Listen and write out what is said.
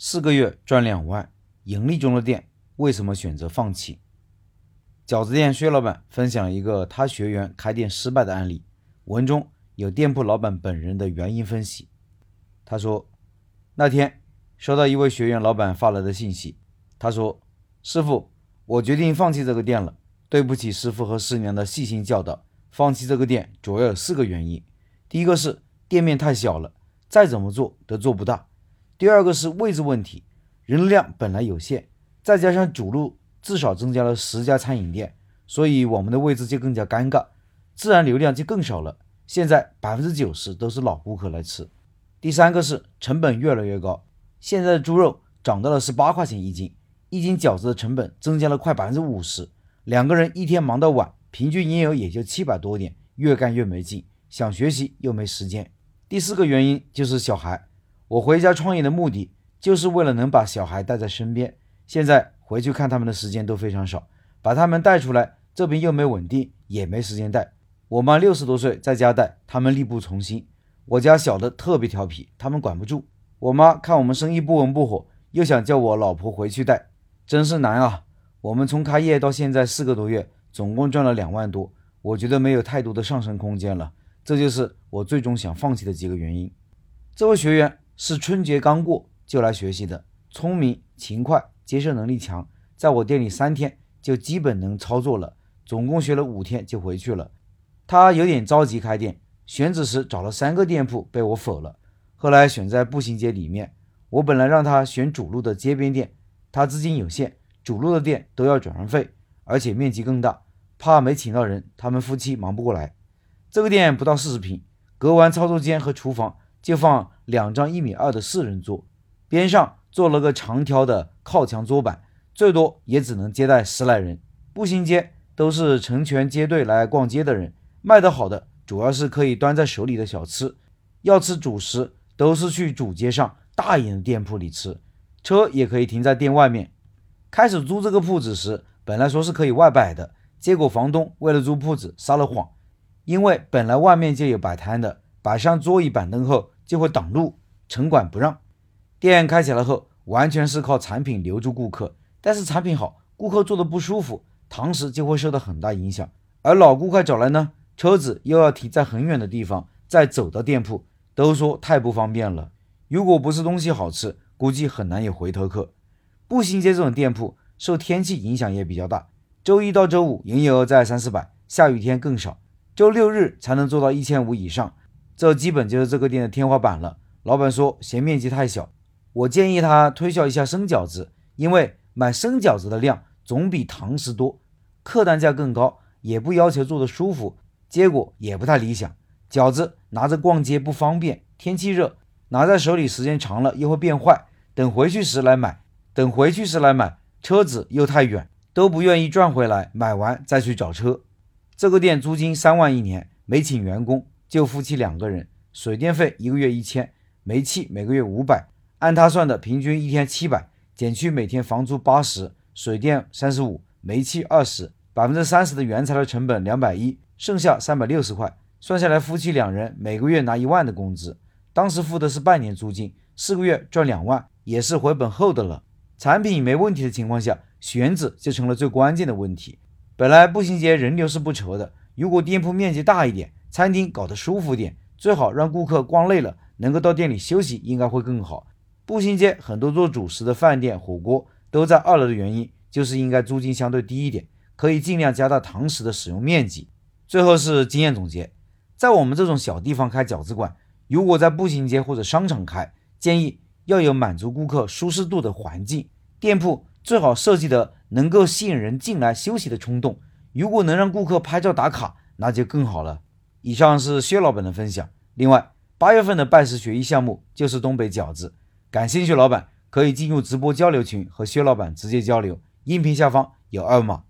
四个月赚两万，盈利中的店为什么选择放弃？饺子店薛老板分享一个他学员开店失败的案例，文中有店铺老板本人的原因分析。他说，那天收到一位学员老板发来的信息，他说：“师傅，我决定放弃这个店了，对不起师傅和师娘的细心教导。放弃这个店主要有四个原因，第一个是店面太小了，再怎么做都做不大；第二个是位置问题，人流量本来有限，再加上主路。”至少增加了十家餐饮店，所以我们的位置就更加尴尬，自然流量就更少了。现在百分之九十都是老顾客来吃。第三个是成本越来越高，现在的猪肉涨到了十八块钱一斤，一斤饺子的成本增加了快百分之五十。两个人一天忙到晚，平均营业额也就七百多点，越干越没劲，想学习又没时间。第四个原因就是小孩，我回家创业的目的就是为了能把小孩带在身边，现在。回去看他们的时间都非常少，把他们带出来，这边又没稳定，也没时间带。我妈六十多岁，在家带，他们力不从心。我家小的特别调皮，他们管不住。我妈看我们生意不温不火，又想叫我老婆回去带，真是难啊。我们从开业到现在四个多月，总共赚了两万多，我觉得没有太多的上升空间了。这就是我最终想放弃的几个原因。这位学员是春节刚过就来学习的，聪明勤快。接受能力强，在我店里三天就基本能操作了，总共学了五天就回去了。他有点着急开店，选址时找了三个店铺被我否了，后来选在步行街里面。我本来让他选主路的街边店，他资金有限，主路的店都要转让费，而且面积更大，怕没请到人，他们夫妻忙不过来。这个店不到四十平，隔完操作间和厨房就放两张一米二的四人桌，边上。做了个长条的靠墙桌板，最多也只能接待十来人。步行街都是成群结队来逛街的人，卖得好的主要是可以端在手里的小吃，要吃主食都是去主街上大一点的店铺里吃，车也可以停在店外面。开始租这个铺子时，本来说是可以外摆的，结果房东为了租铺子撒了谎，因为本来外面就有摆摊的，摆上桌椅板凳后就会挡路，城管不让。店开起来后，完全是靠产品留住顾客。但是产品好，顾客坐的不舒服，堂食就会受到很大影响。而老顾客找来呢，车子又要停在很远的地方，再走到店铺，都说太不方便了。如果不是东西好吃，估计很难有回头客。步行街这种店铺受天气影响也比较大，周一到周五营业额在三四百，下雨天更少，周六日才能做到一千五以上，这基本就是这个店的天花板了。老板说嫌面积太小。我建议他推销一下生饺子，因为买生饺子的量总比堂食多，客单价更高，也不要求做的舒服，结果也不太理想。饺子拿着逛街不方便，天气热，拿在手里时间长了又会变坏。等回去时来买，等回去时来买，车子又太远，都不愿意转回来，买完再去找车。这个店租金三万一年，没请员工，就夫妻两个人，水电费一个月一千，煤气每个月五百。按他算的，平均一天七百，减去每天房租八十，水电三十五，煤气二十，百分之三十的原材料成本两百一，剩下三百六十块，算下来夫妻两人每个月拿一万的工资。当时付的是半年租金，四个月赚两万，也是回本后的了。产品没问题的情况下，选址就成了最关键的问题。本来步行街人流是不愁的，如果店铺面积大一点，餐厅搞得舒服点，最好让顾客逛累了能够到店里休息，应该会更好。步行街很多做主食的饭店、火锅都在二楼的原因，就是应该租金相对低一点，可以尽量加大堂食的使用面积。最后是经验总结，在我们这种小地方开饺子馆，如果在步行街或者商场开，建议要有满足顾客舒适度的环境，店铺最好设计的能够吸引人进来休息的冲动。如果能让顾客拍照打卡，那就更好了。以上是薛老板的分享。另外，八月份的拜师学艺项目就是东北饺子。感兴趣老板可以进入直播交流群和薛老板直接交流，音频下方有二维码。